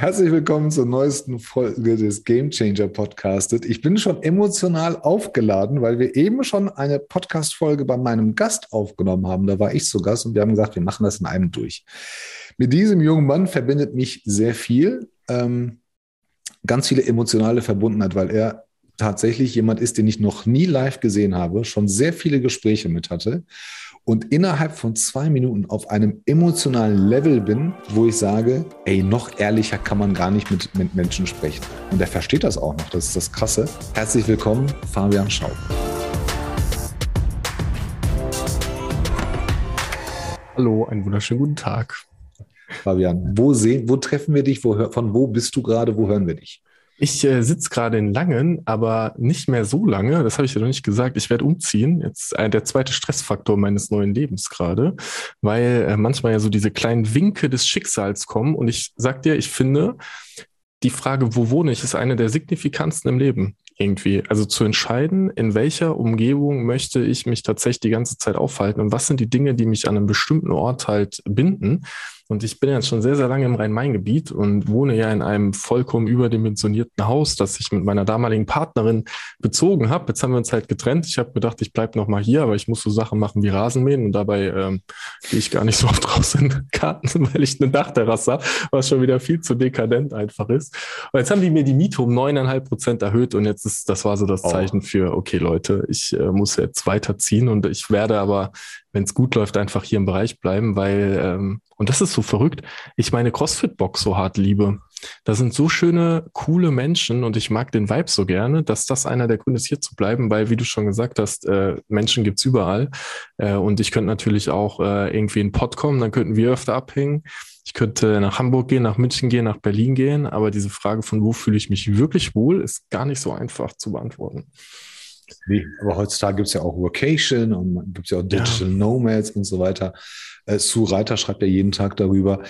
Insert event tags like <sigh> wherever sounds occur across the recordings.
Herzlich willkommen zur neuesten Folge des Game Changer Podcastes. Ich bin schon emotional aufgeladen, weil wir eben schon eine Podcast-Folge bei meinem Gast aufgenommen haben. Da war ich zu Gast und wir haben gesagt, wir machen das in einem durch. Mit diesem jungen Mann verbindet mich sehr viel, ähm, ganz viele emotionale Verbundenheit, weil er tatsächlich jemand ist, den ich noch nie live gesehen habe, schon sehr viele Gespräche mit hatte und innerhalb von zwei Minuten auf einem emotionalen Level bin, wo ich sage, ey, noch ehrlicher kann man gar nicht mit, mit Menschen sprechen. Und er versteht das auch noch, das ist das Krasse. Herzlich willkommen, Fabian Schaub. Hallo, einen wunderschönen guten Tag. Fabian, wo, sehen, wo treffen wir dich? Wo, von wo bist du gerade? Wo hören wir dich? Ich äh, sitze gerade in Langen, aber nicht mehr so lange. Das habe ich ja noch nicht gesagt. Ich werde umziehen. Jetzt äh, der zweite Stressfaktor meines neuen Lebens gerade, weil äh, manchmal ja so diese kleinen Winke des Schicksals kommen. Und ich sag dir, ich finde, die Frage, wo wohne ich, ist eine der signifikantsten im Leben irgendwie. Also zu entscheiden, in welcher Umgebung möchte ich mich tatsächlich die ganze Zeit aufhalten und was sind die Dinge, die mich an einem bestimmten Ort halt binden. Und ich bin jetzt schon sehr, sehr lange im Rhein-Main-Gebiet und wohne ja in einem vollkommen überdimensionierten Haus, das ich mit meiner damaligen Partnerin bezogen habe. Jetzt haben wir uns halt getrennt. Ich habe gedacht, ich bleibe noch mal hier, aber ich muss so Sachen machen wie Rasenmähen und dabei ähm, gehe ich gar nicht so oft raus in den Garten, <laughs> weil ich eine Dachterrasse habe, was schon wieder viel zu dekadent einfach ist. Und jetzt haben die mir die Miete um neuneinhalb Prozent erhöht und jetzt ist, das war so das oh. Zeichen für, okay Leute, ich äh, muss jetzt weiterziehen und ich werde aber wenn es gut läuft, einfach hier im Bereich bleiben, weil, ähm, und das ist so verrückt, ich meine CrossFit-Box so hart liebe. Da sind so schöne, coole Menschen und ich mag den Vibe so gerne, dass das einer der Gründe ist, hier zu bleiben, weil, wie du schon gesagt hast, äh, Menschen gibt's überall. Äh, und ich könnte natürlich auch äh, irgendwie in Pott kommen, dann könnten wir öfter abhängen. Ich könnte nach Hamburg gehen, nach München gehen, nach Berlin gehen, aber diese Frage von wo fühle ich mich wirklich wohl, ist gar nicht so einfach zu beantworten. Nee, aber heutzutage gibt es ja auch Vocation und gibt es ja auch Digital ja. Nomads und so weiter. Äh, Sue Reiter schreibt ja jeden Tag darüber.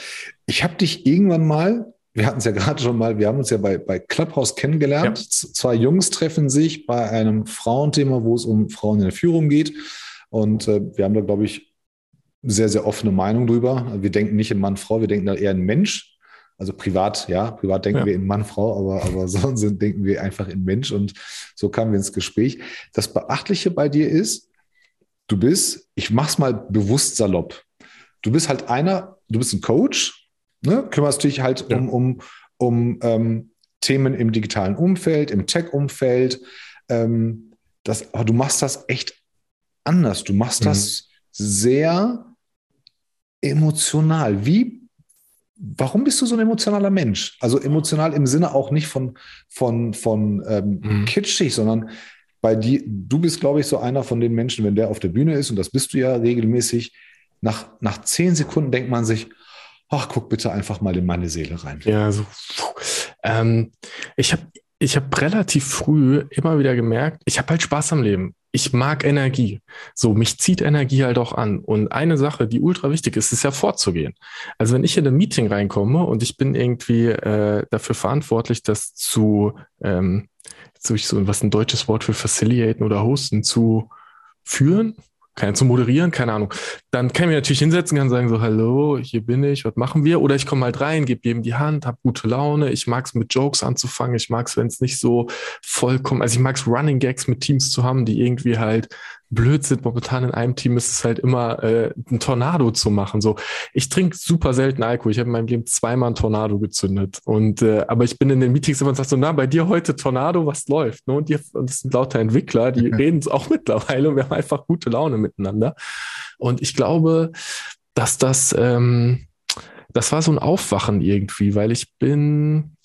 Ich habe dich irgendwann mal, wir hatten es ja <laughs> gerade schon mal, wir haben uns ja bei, bei Clubhouse kennengelernt. Ja. Zwei Jungs treffen sich bei einem Frauenthema, wo es um Frauen in der Führung geht. Und äh, wir haben da, glaube ich, sehr, sehr offene Meinung drüber. Wir denken nicht in Mann-Frau, wir denken da eher in Mensch. Also privat, ja, privat denken ja. wir in Mann, Frau, aber, aber <laughs> sonst denken wir einfach in Mensch und so kamen wir ins Gespräch. Das Beachtliche bei dir ist, du bist, ich mach's mal bewusst salopp. Du bist halt einer, du bist ein Coach, ne? kümmerst dich halt ja. um, um, um ähm, Themen im digitalen Umfeld, im Tech-Umfeld. Ähm, das, aber du machst das echt anders. Du machst mhm. das sehr emotional. Wie warum bist du so ein emotionaler Mensch? Also emotional im Sinne auch nicht von, von, von ähm, mhm. kitschig, sondern bei dir, du bist, glaube ich, so einer von den Menschen, wenn der auf der Bühne ist, und das bist du ja regelmäßig, nach, nach zehn Sekunden denkt man sich, ach, guck bitte einfach mal in meine Seele rein. Ja, so. Ähm, ich habe ich hab relativ früh immer wieder gemerkt, ich habe halt Spaß am Leben ich mag Energie. So, mich zieht Energie halt auch an. Und eine Sache, die ultra wichtig ist, ist ja vorzugehen. Also wenn ich in ein Meeting reinkomme und ich bin irgendwie äh, dafür verantwortlich, das zu, ähm, jetzt suche ich so, was ein deutsches Wort für facilitaten oder hosten, zu führen, keine, zu moderieren, keine Ahnung. Dann kann ich mir natürlich hinsetzen, kann sagen so, hallo, hier bin ich, was machen wir? Oder ich komme halt rein, gebe jedem die Hand, habe gute Laune. Ich mag es mit Jokes anzufangen. Ich mag es, wenn es nicht so vollkommen, also ich mag es Running Gags mit Teams zu haben, die irgendwie halt blöd sind. Momentan in einem Team ist es halt immer äh, ein Tornado zu machen. So, ich trinke super selten Alkohol. Ich habe in meinem Leben zweimal ein Tornado gezündet. Und äh, aber ich bin in den Meetings immer und sage so, na, bei dir heute Tornado, was läuft? Ne? Und, die, und das sind lauter Entwickler, die reden es auch <laughs> mittlerweile und wir haben einfach gute Laune miteinander. Und ich glaube, dass das, ähm, das war so ein Aufwachen irgendwie, weil ich bin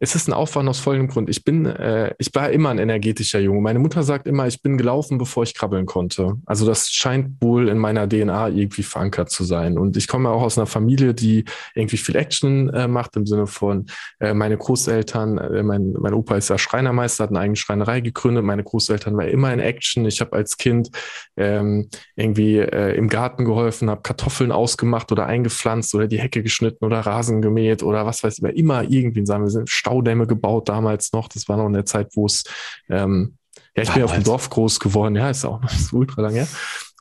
es ist ein Aufwand aus folgendem Grund. Ich bin, äh, ich war immer ein energetischer Junge. Meine Mutter sagt immer, ich bin gelaufen, bevor ich krabbeln konnte. Also das scheint wohl in meiner DNA irgendwie verankert zu sein. Und ich komme auch aus einer Familie, die irgendwie viel Action äh, macht, im Sinne von äh, meine Großeltern, äh, mein, mein Opa ist ja Schreinermeister, hat eine eigene Schreinerei gegründet. Meine Großeltern waren immer in Action. Ich habe als Kind ähm, irgendwie äh, im Garten geholfen, habe Kartoffeln ausgemacht oder eingepflanzt oder die Hecke geschnitten oder Rasen gemäht oder was weiß ich, immer irgendwie, sagen wir, Staudämme gebaut damals noch. Das war noch in der Zeit, wo es, ähm, ja, ich damals. bin auf dem Dorf groß geworden. Ja, ist auch noch so <laughs> ultra lang her.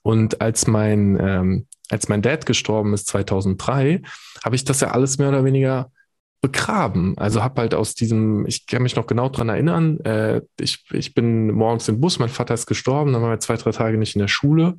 Und als mein, ähm, als mein Dad gestorben ist 2003, habe ich das ja alles mehr oder weniger begraben. Also habe halt aus diesem, ich kann mich noch genau dran erinnern, äh, ich, ich bin morgens im Bus, mein Vater ist gestorben, dann waren wir zwei, drei Tage nicht in der Schule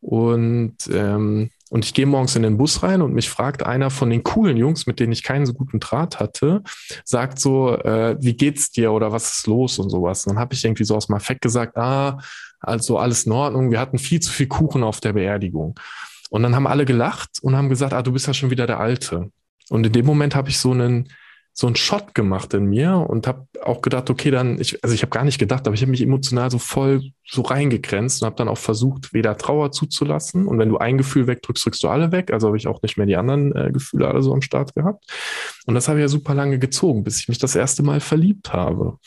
und, ähm, und ich gehe morgens in den Bus rein und mich fragt einer von den coolen Jungs, mit denen ich keinen so guten Draht hatte, sagt so, äh, wie geht's dir oder was ist los und sowas. Und dann habe ich irgendwie so aus dem Affekt gesagt, ah, also alles in Ordnung, wir hatten viel zu viel Kuchen auf der Beerdigung. Und dann haben alle gelacht und haben gesagt, ah, du bist ja schon wieder der Alte. Und in dem Moment habe ich so einen, so einen Shot gemacht in mir und habe auch gedacht, okay, dann, ich, also ich habe gar nicht gedacht, aber ich habe mich emotional so voll so reingegrenzt und habe dann auch versucht, weder Trauer zuzulassen. Und wenn du ein Gefühl wegdrückst, drückst du alle weg. Also habe ich auch nicht mehr die anderen äh, Gefühle alle so am Start gehabt. Und das habe ich ja super lange gezogen, bis ich mich das erste Mal verliebt habe.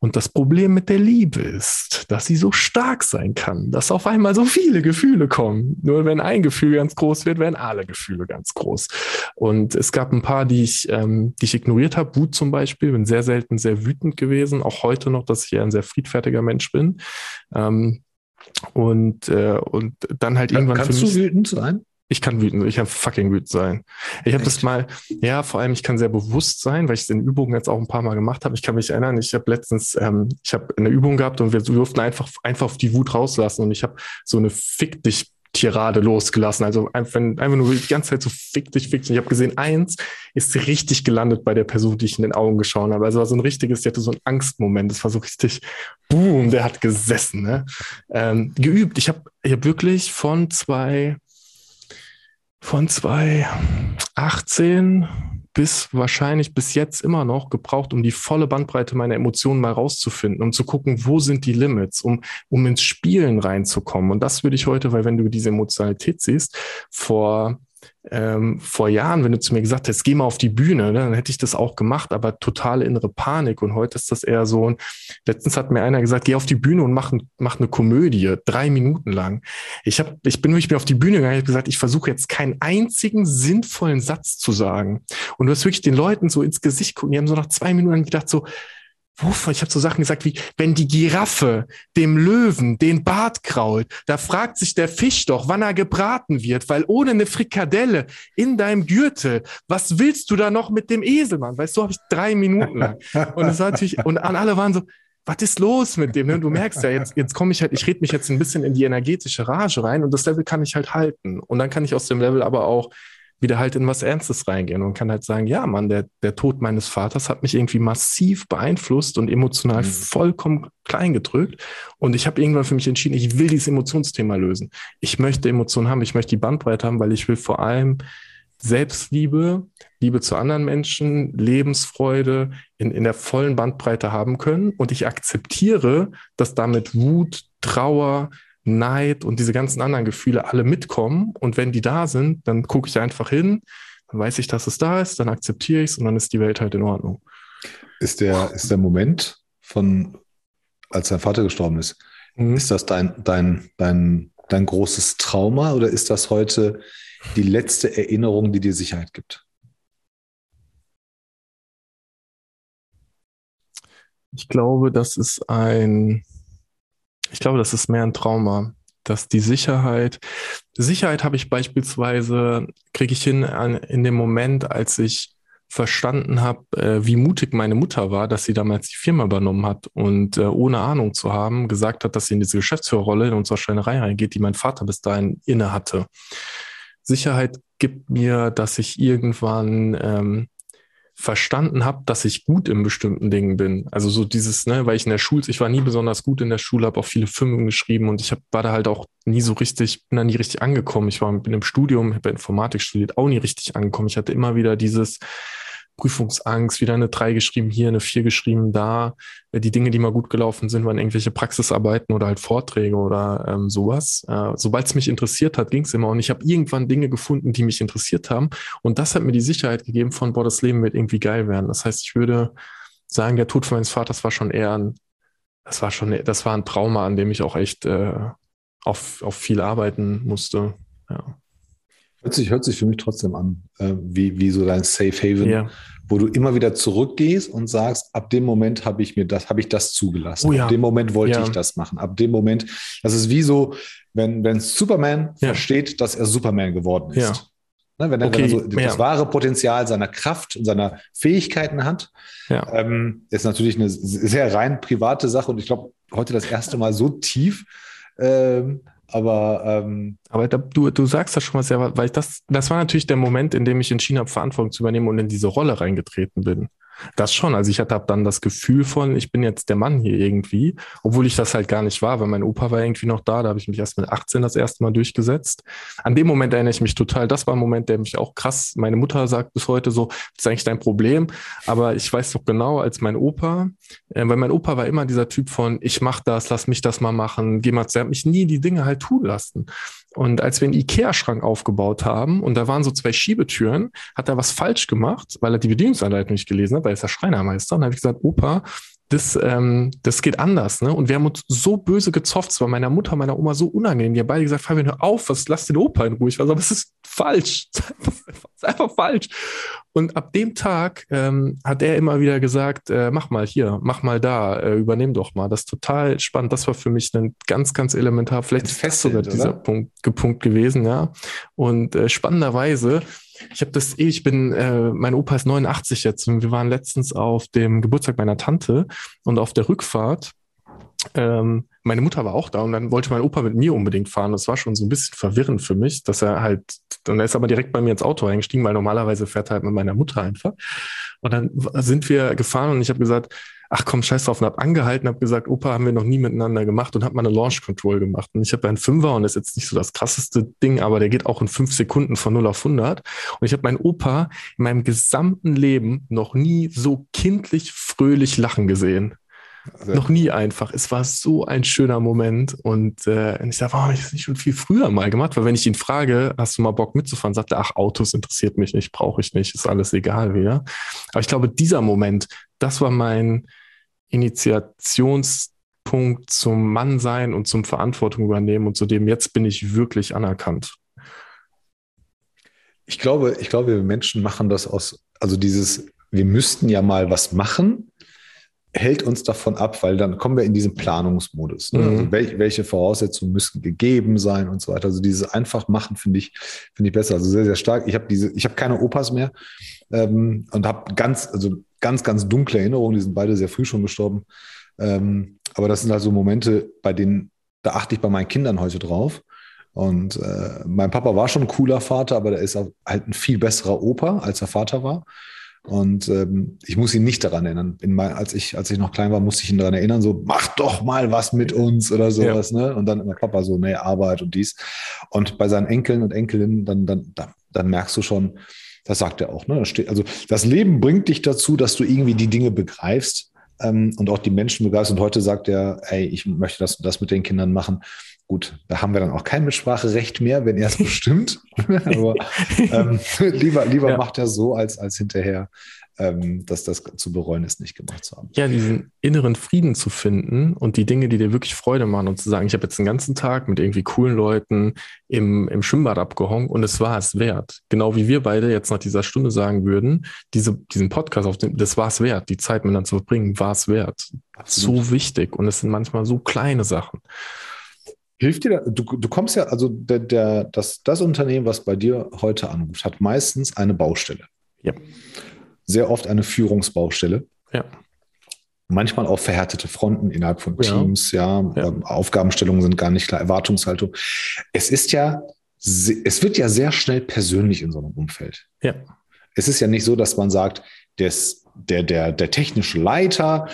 Und das Problem mit der Liebe ist, dass sie so stark sein kann, dass auf einmal so viele Gefühle kommen. Nur wenn ein Gefühl ganz groß wird, werden alle Gefühle ganz groß. Und es gab ein paar, die ich, ähm, die ich ignoriert habe. Wut zum Beispiel, bin sehr selten sehr wütend gewesen, auch heute noch, dass ich eher ein sehr friedfertiger Mensch bin. Ähm, und, äh, und dann halt irgendwann. Kannst du wütend sein? Ich kann wütend, ich kann fucking wütend sein. Ich habe das mal, ja, vor allem ich kann sehr bewusst sein, weil ich es in Übungen jetzt auch ein paar Mal gemacht habe. Ich kann mich erinnern, ich habe letztens, ähm, ich habe eine Übung gehabt und wir durften einfach einfach auf die Wut rauslassen und ich habe so eine Fick dich Tirade losgelassen. Also einfach, einfach nur die ganze Zeit so fick dich, fick dich. Ich habe gesehen, eins ist richtig gelandet bei der Person, die ich in den Augen geschaut habe. Also war so ein richtiges, die hatte so einen Angstmoment. Das war so richtig, boom, der hat gesessen. Ne? Ähm, geübt. Ich habe ich hab wirklich von zwei von 2018 bis wahrscheinlich bis jetzt immer noch gebraucht, um die volle Bandbreite meiner Emotionen mal rauszufinden, um zu gucken, wo sind die Limits, um, um ins Spielen reinzukommen. Und das würde ich heute, weil wenn du diese Emotionalität siehst, vor ähm, vor Jahren, wenn du zu mir gesagt hättest, geh mal auf die Bühne, ne, dann hätte ich das auch gemacht, aber totale innere Panik. Und heute ist das eher so ein, letztens hat mir einer gesagt, geh auf die Bühne und mach, mach eine Komödie, drei Minuten lang. Ich, hab, ich bin wirklich auf die Bühne gegangen, ich habe gesagt, ich versuche jetzt keinen einzigen sinnvollen Satz zu sagen. Und du hast wirklich den Leuten so ins Gesicht gucken, die haben so nach zwei Minuten gedacht, so, Wovon? Ich habe so Sachen gesagt wie, wenn die Giraffe dem Löwen den Bart krault, da fragt sich der Fisch doch, wann er gebraten wird, weil ohne eine Frikadelle in deinem Gürtel, was willst du da noch mit dem Eselmann? Weißt du, so habe ich drei Minuten lang. Und es war natürlich, und alle waren so, was ist los mit dem? Ne? Du merkst ja, jetzt, jetzt komme ich halt, ich rede mich jetzt ein bisschen in die energetische Rage rein und das Level kann ich halt halten. Und dann kann ich aus dem Level aber auch wieder halt in was Ernstes reingehen und kann halt sagen, ja, Mann, der, der Tod meines Vaters hat mich irgendwie massiv beeinflusst und emotional mhm. vollkommen klein gedrückt. Und ich habe irgendwann für mich entschieden, ich will dieses Emotionsthema lösen. Ich möchte Emotionen haben, ich möchte die Bandbreite haben, weil ich will vor allem Selbstliebe, Liebe zu anderen Menschen, Lebensfreude in, in der vollen Bandbreite haben können. Und ich akzeptiere, dass damit Wut, Trauer, Neid und diese ganzen anderen Gefühle alle mitkommen. Und wenn die da sind, dann gucke ich einfach hin, dann weiß ich, dass es da ist, dann akzeptiere ich es und dann ist die Welt halt in Ordnung. Ist der, ist der Moment von, als dein Vater gestorben ist, mhm. ist das dein, dein, dein, dein großes Trauma oder ist das heute die letzte Erinnerung, die dir Sicherheit gibt? Ich glaube, das ist ein, ich glaube, das ist mehr ein Trauma, dass die Sicherheit, Sicherheit habe ich beispielsweise, kriege ich hin an, in dem Moment, als ich verstanden habe, äh, wie mutig meine Mutter war, dass sie damals die Firma übernommen hat und äh, ohne Ahnung zu haben, gesagt hat, dass sie in diese Geschäftsführerrolle in unserer Schreinerei reingeht, die mein Vater bis dahin inne hatte. Sicherheit gibt mir, dass ich irgendwann ähm, verstanden habe, dass ich gut in bestimmten Dingen bin. Also so dieses, ne, weil ich in der Schule, ich war nie besonders gut in der Schule, habe auch viele Filme geschrieben und ich hab, war da halt auch nie so richtig, bin da nie richtig angekommen. Ich war bin im Studium, habe Informatik studiert, auch nie richtig angekommen. Ich hatte immer wieder dieses, Prüfungsangst, wieder eine 3 geschrieben hier, eine 4 geschrieben da. Äh, die Dinge, die mal gut gelaufen sind, waren irgendwelche Praxisarbeiten oder halt Vorträge oder ähm, sowas. Äh, Sobald es mich interessiert hat, ging es immer. Und ich habe irgendwann Dinge gefunden, die mich interessiert haben. Und das hat mir die Sicherheit gegeben von, boah, das Leben wird irgendwie geil werden. Das heißt, ich würde sagen, der Tod meines Vaters war schon eher ein, das war schon, das war ein Trauma, an dem ich auch echt äh, auf, auf viel arbeiten musste. Ja. Hört sich, hört sich für mich trotzdem an, äh, wie, wie so dein Safe Haven, ja. wo du immer wieder zurückgehst und sagst, ab dem Moment habe ich mir das, habe ich das zugelassen. Oh, ja. Ab dem Moment wollte ja. ich das machen. Ab dem Moment, das ist wie so, wenn, wenn Superman versteht, dass er Superman geworden ist. Ne, wenn er, okay, so das wahre Potenzial seiner Kraft und seiner Fähigkeiten hat, ähm, ist natürlich eine sehr rein private Sache und ich glaube, heute das erste Mal so tief. Ähm, aber, ähm, aber da, du, du sagst das schon mal sehr, weil ich das, das war natürlich der Moment, in dem ich entschieden habe, Verantwortung zu übernehmen und in diese Rolle reingetreten bin. Das schon. Also ich hatte dann das Gefühl von, ich bin jetzt der Mann hier irgendwie, obwohl ich das halt gar nicht war, weil mein Opa war irgendwie noch da. Da habe ich mich erst mit 18 das erste Mal durchgesetzt. An dem Moment erinnere ich mich total. Das war ein Moment, der mich auch krass. Meine Mutter sagt bis heute so, das ist eigentlich dein Problem. Aber ich weiß doch genau, als mein Opa, äh, weil mein Opa war immer dieser Typ von, ich mach das, lass mich das mal machen, geh mal, er hat mich nie die Dinge halt tun lassen. Und als wir einen Ikea-Schrank aufgebaut haben und da waren so zwei Schiebetüren, hat er was falsch gemacht, weil er die Bedienungsanleitung nicht gelesen hat, weil er ist der Schreinermeister. Und dann habe ich gesagt, Opa, das, ähm, das geht anders. Ne? Und wir haben uns so böse gezofft, es war meiner Mutter, meiner Oma so unangenehm. Die haben beide gesagt, Fabian, hör auf, was, lass den Opa in Ruhe. Ich war so, aber es ist falsch. <laughs> Es ist einfach falsch. Und ab dem Tag ähm, hat er immer wieder gesagt, äh, mach mal hier, mach mal da, äh, übernehm doch mal. Das ist total spannend. Das war für mich ein ganz, ganz elementar, vielleicht ist das sogar dieser Punkt, Punkt gewesen, ja. Und äh, spannenderweise ich habe das eh, ich bin, äh, mein Opa ist 89 jetzt und wir waren letztens auf dem Geburtstag meiner Tante und auf der Rückfahrt ähm, meine Mutter war auch da und dann wollte mein Opa mit mir unbedingt fahren. Das war schon so ein bisschen verwirrend für mich, dass er halt, dann ist aber direkt bei mir ins Auto eingestiegen, weil normalerweise fährt er halt mit meiner Mutter einfach. Und dann sind wir gefahren und ich habe gesagt, ach komm, scheiß drauf, und habe angehalten, habe gesagt, Opa, haben wir noch nie miteinander gemacht und habe mal eine Launch Control gemacht. Und ich habe einen Fünfer und das ist jetzt nicht so das krasseste Ding, aber der geht auch in fünf Sekunden von 0 auf 100. Und ich habe meinen Opa in meinem gesamten Leben noch nie so kindlich fröhlich lachen gesehen. Also, noch nie einfach. Es war so ein schöner Moment und äh, ich dachte, warum habe ich das nicht schon viel früher mal gemacht? Weil wenn ich ihn frage, hast du mal Bock mitzufahren, sagt er, ach, Autos interessiert mich nicht, brauche ich nicht, ist alles egal wieder. Aber ich glaube, dieser Moment, das war mein Initiationspunkt zum Mannsein und zum Verantwortung übernehmen und zu dem jetzt bin ich wirklich anerkannt. Ich glaube, ich glaube, wir Menschen machen das aus, also dieses, wir müssten ja mal was machen, hält uns davon ab, weil dann kommen wir in diesen Planungsmodus. Ne? Also mhm. Also wel, welche Voraussetzungen müssen gegeben sein und so weiter. Also dieses einfach machen finde ich finde ich besser. Also sehr sehr stark. Ich habe diese, ich habe keine Opas mehr ähm, und habe ganz also ganz ganz dunkle Erinnerungen. Die sind beide sehr früh schon gestorben. Ähm, aber das sind also Momente, bei denen da achte ich bei meinen Kindern heute drauf. Und äh, mein Papa war schon ein cooler Vater, aber der ist halt ein viel besserer Opa, als er Vater war. Und ähm, ich muss ihn nicht daran erinnern. Mein, als, ich, als ich noch klein war, musste ich ihn daran erinnern, so, mach doch mal was mit uns oder sowas. Ja. Ne? Und dann immer Papa so, nee, Arbeit und dies. Und bei seinen Enkeln und Enkelinnen, dann, dann, dann, dann merkst du schon, das sagt er auch. Ne? Also das Leben bringt dich dazu, dass du irgendwie die Dinge begreifst ähm, und auch die Menschen begreifst. Und heute sagt er, ey, ich möchte das, das mit den Kindern machen. Gut, da haben wir dann auch kein Mitspracherecht mehr, wenn er es <laughs> bestimmt. <laughs> Aber ähm, <laughs> lieber, lieber ja. macht er so, als, als hinterher ähm, dass das zu bereuen ist, nicht gemacht zu haben. Ja, diesen inneren Frieden zu finden und die Dinge, die dir wirklich Freude machen und zu sagen, ich habe jetzt den ganzen Tag mit irgendwie coolen Leuten im, im Schwimmbad abgehongen und es war es wert. Genau wie wir beide jetzt nach dieser Stunde sagen würden, diese, diesen Podcast auf dem, das war es wert, die Zeit miteinander zu verbringen, war es wert. Absolut. So wichtig und es sind manchmal so kleine Sachen. Hilft dir, du, du kommst ja, also der, der, das, das Unternehmen, was bei dir heute anruft, hat meistens eine Baustelle. Ja. Sehr oft eine Führungsbaustelle. Ja. Manchmal auch verhärtete Fronten innerhalb von Teams, ja. ja. Ähm, Aufgabenstellungen sind gar nicht klar, Erwartungshaltung. Es ist ja, es wird ja sehr schnell persönlich in so einem Umfeld. Ja. Es ist ja nicht so, dass man sagt, des, der, der, der technische Leiter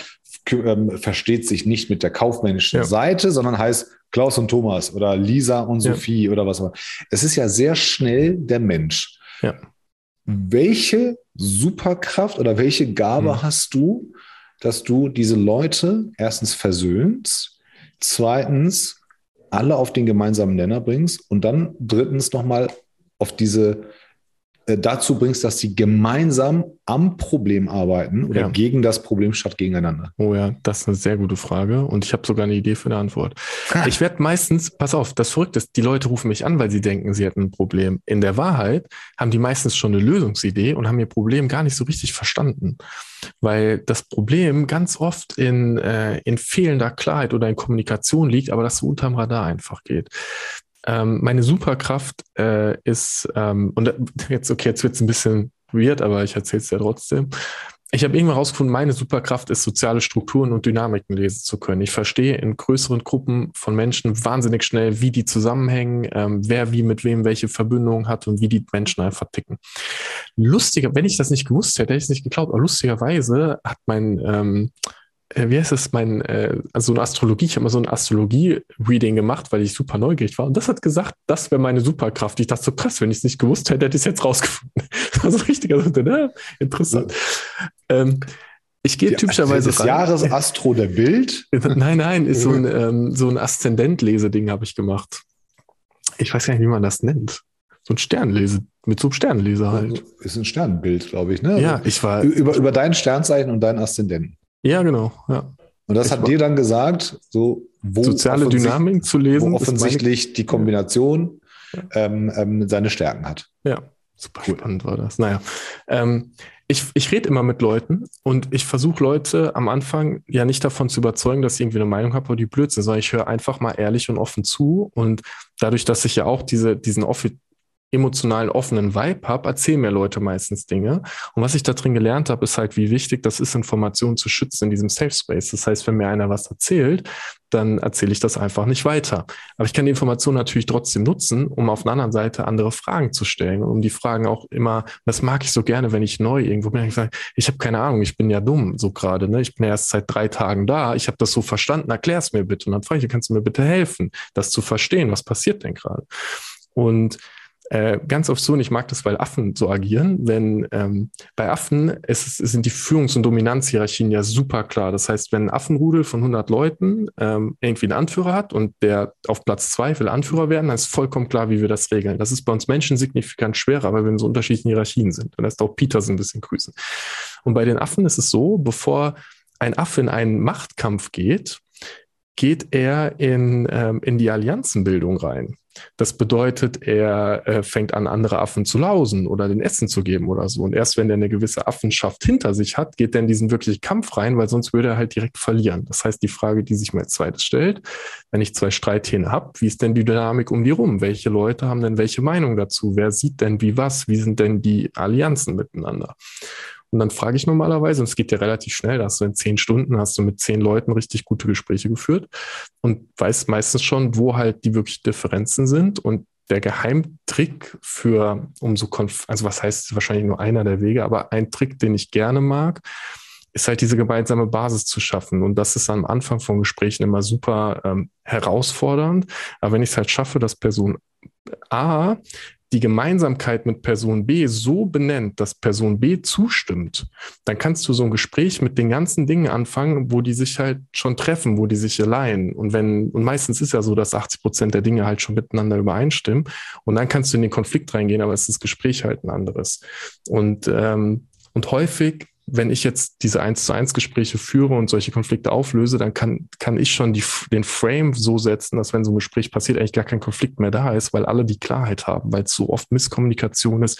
ähm, versteht sich nicht mit der kaufmännischen ja. Seite, sondern heißt Klaus und Thomas oder Lisa und Sophie ja. oder was auch immer. Es ist ja sehr schnell der Mensch. Ja. Welche Superkraft oder welche Gabe mhm. hast du, dass du diese Leute erstens versöhnst, zweitens alle auf den gemeinsamen Nenner bringst und dann drittens nochmal auf diese dazu bringst, dass sie gemeinsam am Problem arbeiten oder Ja. gegen das Problem statt gegeneinander? Oh ja, das ist eine sehr gute Frage und ich habe sogar eine Idee für eine Antwort. Ich werde meistens, pass auf, das Verrückte ist, die Leute rufen mich an, weil sie denken, sie hätten ein Problem. In der Wahrheit haben die meistens schon eine Lösungsidee und haben ihr Problem gar nicht so richtig verstanden. Weil das Problem ganz oft in, äh, in fehlender Klarheit oder in Kommunikation liegt, aber das so unterm Radar einfach geht. Ähm, meine Superkraft äh, ist, ähm, und jetzt, okay, jetzt wird es ein bisschen weird, aber ich erzähle es ja trotzdem. Ich habe irgendwann herausgefunden, meine Superkraft ist, soziale Strukturen und Dynamiken lesen zu können. Ich verstehe in größeren Gruppen von Menschen wahnsinnig schnell, wie die zusammenhängen, ähm, wer wie mit wem welche Verbindungen hat und wie die Menschen einfach ticken. Lustiger, wenn ich das nicht gewusst hätte, hätte ich es nicht geglaubt, aber lustigerweise hat mein, ähm, äh, wie heißt es, mein, äh, also eine Astrologie, ich habe mal so ein Astrologie-Reading gemacht, weil ich super neugierig war. Und das hat gesagt, das wäre meine Superkraft. Ich dachte so krass, wenn ich es nicht gewusst hätte, hätte ich es jetzt rausgefunden. <laughs> Das war so richtig, also, ne? interessant. Ähm, ich gehe typischerweise des rein. Jahres Astro der Bild. Nein, nein, ist so ein, <laughs> ähm, so ein Aszendent-Leseding habe ich gemacht. Ich weiß gar nicht, wie man das nennt. So ein Sternlese, mit so einem Sternleser halt. Ist ein Sternbild, glaube ich. Ne? Ja, ich war, Über, über dein Sternzeichen und deinen Aszendenten. Ja, genau, ja. Und das Ich hat dir dann gesagt, so wo Soziale Dynamik zu lesen. wo offensichtlich die Kombination Ja. ähm, ähm, seine Stärken hat. Ja, super Cool. spannend war das. Naja, ähm, ich, ich rede immer mit Leuten und ich versuche Leute am Anfang ja nicht davon zu überzeugen, dass ich irgendwie eine Meinung habe oder die Blödsinn, sondern ich höre einfach mal ehrlich und offen zu und dadurch, dass ich ja auch diese, diesen offi emotionalen, offenen Vibe habe, erzählen mir Leute meistens Dinge. Und was ich da drin gelernt habe, ist halt, wie wichtig das ist, Informationen zu schützen in diesem Safe Space. Das heißt, wenn mir einer was erzählt, dann erzähle ich das einfach nicht weiter. Aber ich kann die Information natürlich trotzdem nutzen, um auf der anderen Seite andere Fragen zu stellen und um die Fragen auch immer, das mag ich so gerne, wenn ich neu irgendwo bin, ich sage, ich habe keine Ahnung, ich bin ja dumm so gerade, ne? Ich bin ja erst seit drei Tagen da, ich habe das so verstanden, erklär es mir bitte. Und dann frage ich, kannst du mir bitte helfen, das zu verstehen, was passiert denn gerade? Und äh, ganz oft so, und ich mag das, weil Affen so agieren, wenn ähm, bei Affen ist, sind die Führungs- und Dominanzhierarchien ja super klar. Das heißt, wenn ein Affenrudel von 100 Leuten ähm, irgendwie einen Anführer hat und der auf Platz zwei will Anführer werden, dann ist vollkommen klar, wie wir das regeln. Das ist bei uns Menschen signifikant schwerer, weil wir in so unterschiedlichen Hierarchien sind. Und lässt auch Peterson ein bisschen grüßen. Und bei den Affen ist es so, bevor ein Affe in einen Machtkampf geht, geht er in, ähm, in die Allianzenbildung rein. Das bedeutet, er äh, fängt an, andere Affen zu lausen oder den Essen zu geben oder so. Und erst wenn er eine gewisse Affenschaft hinter sich hat, geht er in diesen wirklichen Kampf rein, weil sonst würde er halt direkt verlieren. Das heißt, die Frage, die sich mir als zweites stellt, wenn ich zwei Streithähne habe, wie ist denn die Dynamik um die rum? Welche Leute haben denn welche Meinung dazu? Wer sieht denn wie was? Wie sind denn die Allianzen miteinander? Und dann frage ich normalerweise, und es geht ja relativ schnell, da hast du in zehn Stunden, hast du mit zehn Leuten richtig gute Gespräche geführt und weißt meistens schon, wo halt die wirklich Differenzen sind. Und der Geheimtrick für, um so, konf also was heißt wahrscheinlich nur einer der Wege, aber ein Trick, den ich gerne mag, ist halt diese gemeinsame Basis zu schaffen. Und das ist am Anfang von Gesprächen immer super ähm, herausfordernd. Aber wenn ich es halt schaffe, dass Person A die Gemeinsamkeit mit Person B so benennt, dass Person B zustimmt, dann kannst du so ein Gespräch mit den ganzen Dingen anfangen, wo die sich halt schon treffen, wo die sich leihen. Und wenn, und meistens ist ja so, dass 80 Prozent der Dinge halt schon miteinander übereinstimmen. Und dann kannst du in den Konflikt reingehen, aber es ist das Gespräch halt ein anderes. Und, ähm, und häufig wenn ich jetzt diese eins zu eins Gespräche führe und solche Konflikte auflöse, dann kann, kann ich schon die, den Frame so setzen, dass wenn so ein Gespräch passiert, eigentlich gar kein Konflikt mehr da ist, weil alle die Klarheit haben, weil es so oft Misskommunikation ist,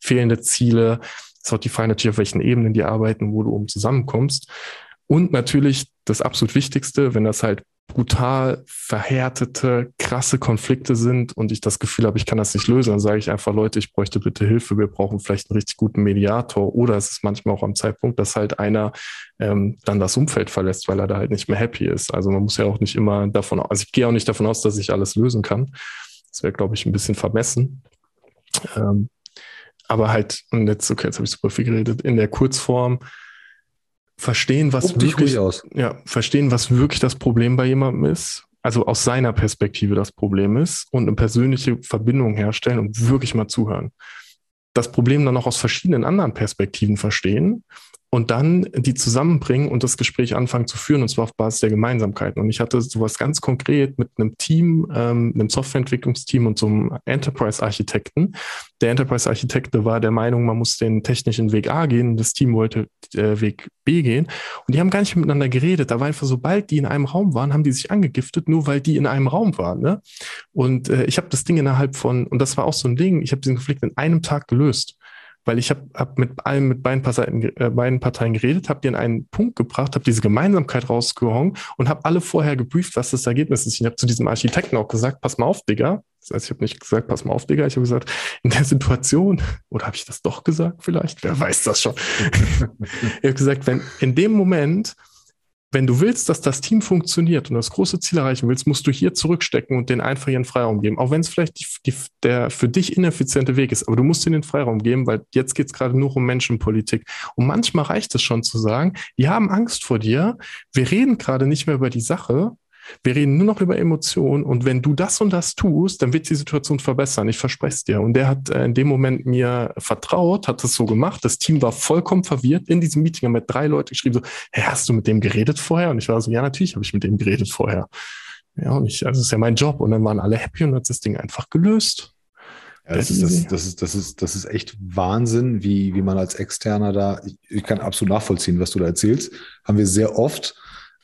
fehlende Ziele. Es ist auch die Frage natürlich, auf welchen Ebenen die arbeiten, wo du um zusammenkommst. Und natürlich das absolut Wichtigste, wenn das halt brutal verhärtete, krasse Konflikte sind und ich das Gefühl habe, ich kann das nicht lösen, dann sage ich einfach, Leute, ich bräuchte bitte Hilfe, wir brauchen vielleicht einen richtig guten Mediator oder es ist manchmal auch am Zeitpunkt, dass halt einer ähm, dann das Umfeld verlässt, weil er da halt nicht mehr happy ist. Also man muss ja auch nicht immer davon, also ich gehe auch nicht davon aus, dass ich alles lösen kann. Das wäre, glaube ich, ein bisschen vermessen. Ähm, aber halt, und jetzt, okay, jetzt habe ich super viel geredet, in der Kurzform, verstehen, was Guck wirklich, ja, verstehen, was wirklich das Problem bei jemandem ist, also aus seiner Perspektive das Problem ist und eine persönliche Verbindung herstellen und wirklich mal zuhören. Das Problem dann auch aus verschiedenen anderen Perspektiven verstehen und dann die zusammenbringen und das Gespräch anfangen zu führen, und zwar auf Basis der Gemeinsamkeiten. Und ich hatte sowas ganz konkret mit einem Team, ähm, einem Softwareentwicklungsteam und so einem Enterprise-Architekten. Der Enterprise-Architekte war der Meinung, man muss den technischen Weg A gehen, das Team wollte äh, Weg B gehen. Und die haben gar nicht miteinander geredet. Da war einfach, sobald die in einem Raum waren, haben die sich angegiftet, nur weil die in einem Raum waren. Ne? Und äh, ich habe das Ding innerhalb von, und das war auch so ein Ding, ich habe diesen Konflikt in einem Tag gelöst weil ich habe hab mit allen, mit beiden Parteien, äh, beiden Parteien geredet, habe die in einen Punkt gebracht, habe diese Gemeinsamkeit rausgehauen und habe alle vorher gebrieft, was das Ergebnis ist. Ich habe zu diesem Architekten auch gesagt, pass mal auf, Digga. Das heißt, ich habe nicht gesagt, pass mal auf, Digga. Ich habe gesagt, in der Situation, <laughs> oder habe ich das doch gesagt vielleicht? Wer weiß das schon? <laughs> ich habe gesagt, wenn in dem Moment wenn du willst, dass das Team funktioniert und das große Ziel erreichen willst, musst du hier zurückstecken und den einfach ihren Freiraum geben. Auch wenn es vielleicht die, die, der für dich ineffiziente Weg ist, aber du musst ihnen den Freiraum geben, weil jetzt geht es gerade nur um Menschenpolitik. Und manchmal reicht es schon zu sagen, die haben Angst vor dir, wir reden gerade nicht mehr über die Sache, wir reden nur noch über Emotionen und wenn du das und das tust, dann wird die Situation verbessern. Ich verspreche es dir. Und der hat äh, in dem Moment mir vertraut, hat es so gemacht. Das Team war vollkommen verwirrt. In diesem Meeting haben wir drei Leute geschrieben so, hey, hast du mit dem geredet vorher? Und ich war so, ja, natürlich habe ich mit dem geredet vorher. Ja, und ich, also das ist ja mein Job. Und dann waren alle happy und hat das Ding einfach gelöst. Ja, das, ist, das, das, ist, das, ist, das ist echt Wahnsinn, wie, wie man als Externer da, ich, ich kann absolut nachvollziehen, was du da erzählst. Haben wir sehr oft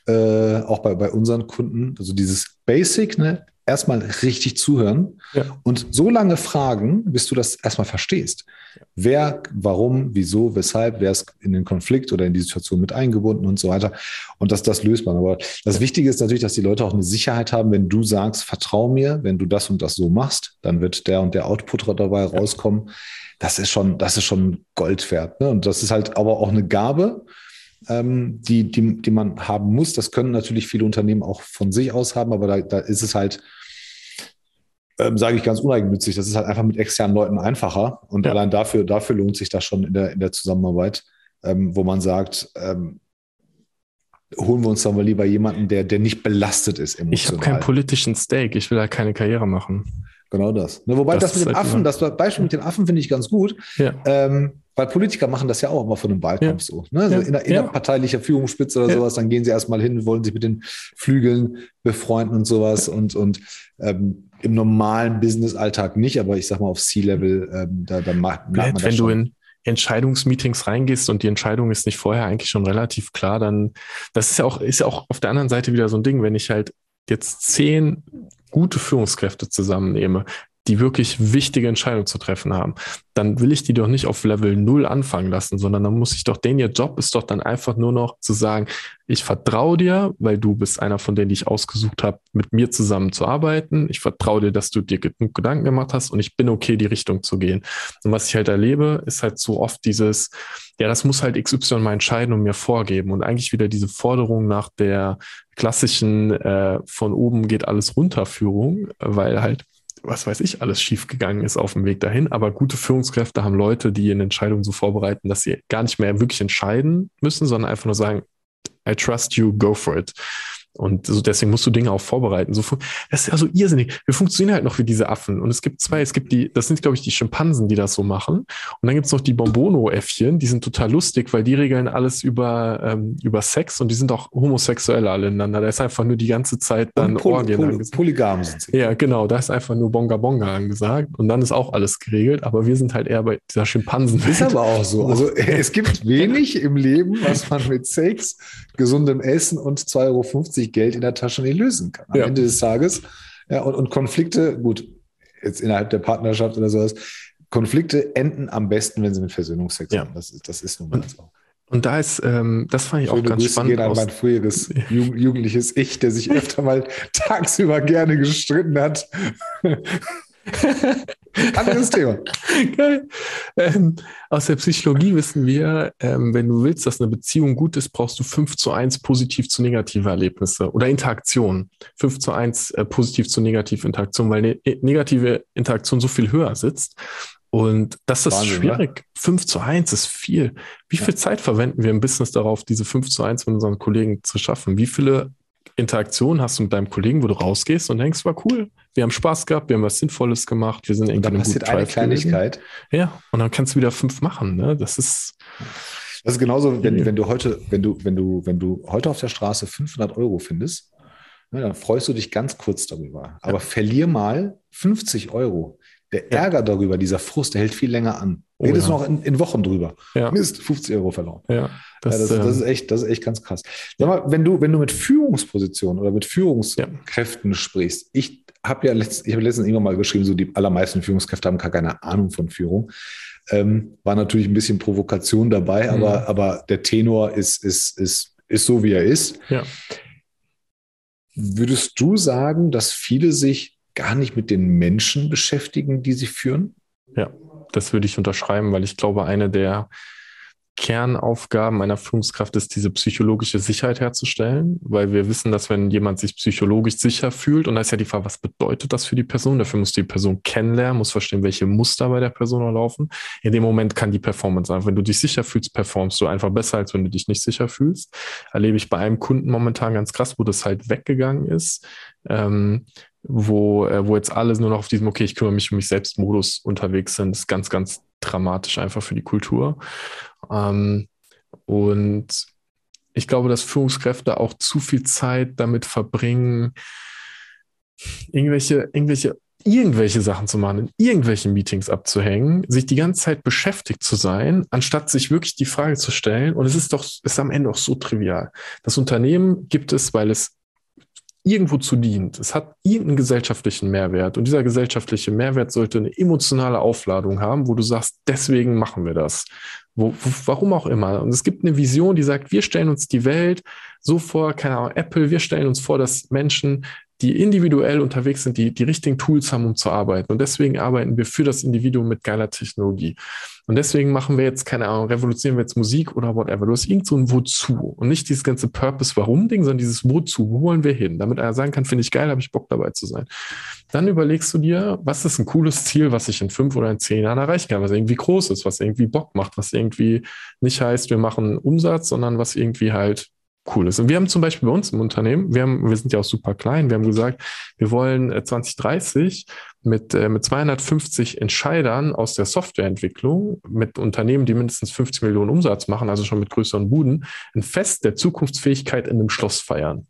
äh, auch bei, bei unseren Kunden, also dieses Basic, ne, erstmal richtig zuhören ja. und so lange fragen, bis du das erstmal verstehst. Wer, warum, wieso, weshalb, wer ist in den Konflikt oder in die Situation mit eingebunden und so weiter. Und dass das löst man. Aber das Wichtige ist natürlich, dass die Leute auch eine Sicherheit haben, wenn du sagst, vertrau mir, wenn du das und das so machst, dann wird der und der Output dabei rauskommen. Das ist schon, das ist schon Gold wert. Ne? Und das ist halt aber auch eine Gabe ähm, die, die, die man haben muss. Das können natürlich viele Unternehmen auch von sich aus haben, aber da, da ist es halt, ähm, sage ich ganz uneigennützig, das ist halt einfach mit externen Leuten einfacher. Und ja. allein dafür, dafür lohnt sich das schon in der, in der Zusammenarbeit, ähm, wo man sagt, ähm, holen wir uns dann mal lieber jemanden, der, der nicht belastet ist emotional. Ich habe keinen politischen Stake, ich will da keine Karriere machen. Genau das. Ne, wobei das, das mit den halt Affen, das Beispiel mit den Affen finde ich ganz gut. Ja. Ähm, weil Politiker machen das ja auch immer von einem Wahlkampf ja. so. Ne? Also ja. inner, innerparteilicher Führungsspitze oder ja. sowas, dann gehen sie erstmal hin, wollen sich mit den Flügeln befreunden und sowas. Und, und ähm, im normalen Business-Alltag nicht, aber ich sag mal auf C-Level, ähm, da, da macht man das Wenn schon. du in Entscheidungsmeetings reingehst und die Entscheidung ist nicht vorher eigentlich schon relativ klar, dann das ist ja auch, ist ja auch auf der anderen Seite wieder so ein Ding, wenn ich halt jetzt zehn gute Führungskräfte zusammennehme, die wirklich wichtige Entscheidungen zu treffen haben, dann will ich die doch nicht auf Level 0 anfangen lassen, sondern dann muss ich doch, denen ihr Job ist doch dann einfach nur noch zu sagen, ich vertraue dir, weil du bist einer von denen, die ich ausgesucht habe, mit mir zusammen zu arbeiten. Ich vertraue dir, dass du dir genug Gedanken gemacht hast und ich bin okay, die Richtung zu gehen. Und was ich halt erlebe, ist halt so oft dieses, ja, das muss halt XY mal entscheiden und mir vorgeben und eigentlich wieder diese Forderung nach der klassischen äh, von oben geht alles runter Führung, weil halt was weiß ich, alles schiefgegangen ist auf dem Weg dahin. Aber gute Führungskräfte haben Leute, die in Entscheidungen so vorbereiten, dass sie gar nicht mehr wirklich entscheiden müssen, sondern einfach nur sagen, I trust you, go for it. Und so deswegen musst du Dinge auch vorbereiten. So, das ist ja so irrsinnig. Wir funktionieren halt noch wie diese Affen. Und es gibt zwei, es gibt die, das sind, glaube ich, die Schimpansen, die das so machen. Und dann gibt es noch die Bombono-Äffchen, die sind total lustig, weil die regeln alles über, ähm, über Sex und die sind auch homosexuell alle ineinander. Da ist einfach nur die ganze Zeit dann Poly Orgien Poly angesagt. Polygam sind sie. Ja, genau. Da ist einfach nur Bonga Bonga angesagt. Und dann ist auch alles geregelt. Aber wir sind halt eher bei dieser Schimpansen. Ist aber auch so. Also <laughs> es gibt wenig im Leben, was man mit Sex, gesundem Essen und 2,50 Euro Geld in der Tasche nicht lösen kann. Am ja. Ende des Tages. Ja, und, und Konflikte, gut, jetzt innerhalb der Partnerschaft oder sowas, Konflikte enden am besten, wenn sie mit Versöhnungsex ja. haben. Das, das ist nun mal so. Und da ist, ähm, das fand ich Schöne auch ganz Grüße spannend. Gehen an mein früheres <laughs> jugendliches Ich, der sich öfter mal <laughs> tagsüber gerne gestritten hat. <laughs> Anderes Thema. <laughs> Geil. Ähm, aus der Psychologie wissen wir, ähm, wenn du willst, dass eine Beziehung gut ist, brauchst du 5 zu 1 positiv zu negative Erlebnisse oder Interaktion. 5 zu 1 äh, positiv zu negative Interaktion, weil eine negative Interaktion so viel höher sitzt. Und das ist Wahnsinn, schwierig. Oder? 5 zu 1 ist viel. Wie ja. viel Zeit verwenden wir im Business darauf, diese 5 zu 1 mit unseren Kollegen zu schaffen? Wie viele Interaktionen hast du mit deinem Kollegen, wo du rausgehst und denkst, war cool, wir haben Spaß gehabt, wir haben was Sinnvolles gemacht, wir sind irgendwie und dann passiert eine Kleinigkeit. Gewesen. Ja, und dann kannst du wieder fünf machen. Ne? Das ist Das ist genauso, wenn, wenn du heute, wenn du, wenn du, wenn du heute auf der Straße 500 Euro findest, ne, dann freust du dich ganz kurz darüber. Aber ja. verlier mal 50 Euro. Der Ärger darüber, dieser Frust, der hält viel länger an. Oh, Redest ja. noch in, in, Wochen drüber. Ja. Mist, 50 Euro verloren. Ja, das, ja, das, das, ist ähm, echt, das ist echt ganz krass. Sag mal, wenn du, wenn du mit Führungspositionen oder mit Führungskräften ja. sprichst, ich habe ja letzt, ich habe letztens irgendwann mal geschrieben, so die allermeisten Führungskräfte haben gar keine Ahnung von Führung. Ähm, war natürlich ein bisschen Provokation dabei, mhm. aber, aber der Tenor ist, ist, ist, ist so, wie er ist. Ja. Würdest du sagen, dass viele sich gar nicht mit den Menschen beschäftigen, die sie führen? Ja, das würde ich unterschreiben, weil ich glaube, eine der Kernaufgaben einer Führungskraft ist, diese psychologische Sicherheit herzustellen, weil wir wissen, dass wenn jemand sich psychologisch sicher fühlt, und da ist ja die Frage, was bedeutet das für die Person? Dafür muss die Person kennenlernen, muss verstehen, welche Muster bei der Person laufen. In dem Moment kann die Performance sein. Wenn du dich sicher fühlst, performst du einfach besser, als wenn du dich nicht sicher fühlst. Erlebe ich bei einem Kunden momentan ganz krass, wo das halt weggegangen ist. Ähm, wo, äh, wo jetzt alle nur noch auf diesem, okay, ich kümmere mich um mich selbst Modus unterwegs sind, ist ganz, ganz dramatisch einfach für die Kultur. Ähm, und ich glaube, dass Führungskräfte auch zu viel Zeit damit verbringen, irgendwelche, irgendwelche, irgendwelche Sachen zu machen, in irgendwelchen Meetings abzuhängen, sich die ganze Zeit beschäftigt zu sein, anstatt sich wirklich die Frage zu stellen. Und es ist doch, ist am Ende auch so trivial. Das Unternehmen gibt es, weil es irgendwo zu dient. Es hat irgendeinen gesellschaftlichen Mehrwert und dieser gesellschaftliche Mehrwert sollte eine emotionale Aufladung haben, wo du sagst, deswegen machen wir das. Wo, wo, warum auch immer. Und es gibt eine Vision, die sagt, wir stellen uns die Welt so vor, keine Ahnung, Apple, wir stellen uns vor, dass Menschen die individuell unterwegs sind, die die richtigen Tools haben, um zu arbeiten. Und deswegen arbeiten wir für das Individuum mit geiler Technologie. Und deswegen machen wir jetzt, keine Ahnung, revolutionieren wir jetzt Musik oder whatever. Du hast irgend so ein Wozu und nicht dieses ganze Purpose-Warum-Ding, sondern dieses Wozu. Wo wollen wir hin? Damit er sagen kann, finde ich geil, habe ich Bock dabei zu sein. Dann überlegst du dir, was ist ein cooles Ziel, was ich in fünf oder in zehn Jahren erreichen kann, was irgendwie groß ist, was irgendwie Bock macht, was irgendwie nicht heißt, wir machen Umsatz, sondern was irgendwie halt cool ist. Und wir haben zum Beispiel bei uns im Unternehmen, wir, haben, wir sind ja auch super klein, wir haben gesagt, wir wollen 2030 äh, mit, äh, mit 250 Entscheidern aus der Softwareentwicklung, mit Unternehmen, die mindestens 50 Millionen Umsatz machen, also schon mit größeren Buden, ein Fest der Zukunftsfähigkeit in einem Schloss feiern.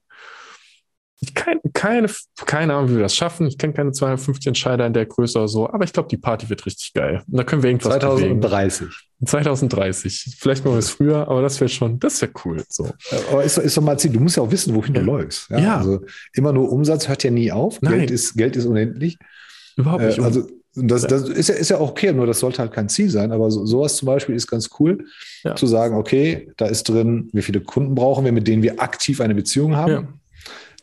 Ich keine, keine, keine Ahnung, wie wir das schaffen. Ich kenne keine 250 Entscheider in der Größe oder so, aber ich glaube, die Party wird richtig geil. Und da können wir irgendwas 2030. Bewegen. 2030. Vielleicht machen wir es früher, aber das wäre schon, das wäre cool. So. Aber ist, ist doch mal Ziel, du musst ja auch wissen, wohin ja. du läufst. Ja? ja? Also immer nur Umsatz hört ja nie auf. Nein. Geld ist, Geld ist unendlich. Überhaupt nicht. Äh, also das, das ist, ja, ist ja auch okay, nur das sollte halt kein Ziel sein. Aber so, sowas zum Beispiel ist ganz cool, ja. zu sagen, okay, da ist drin, wie viele Kunden brauchen wir, mit denen wir aktiv eine Beziehung haben.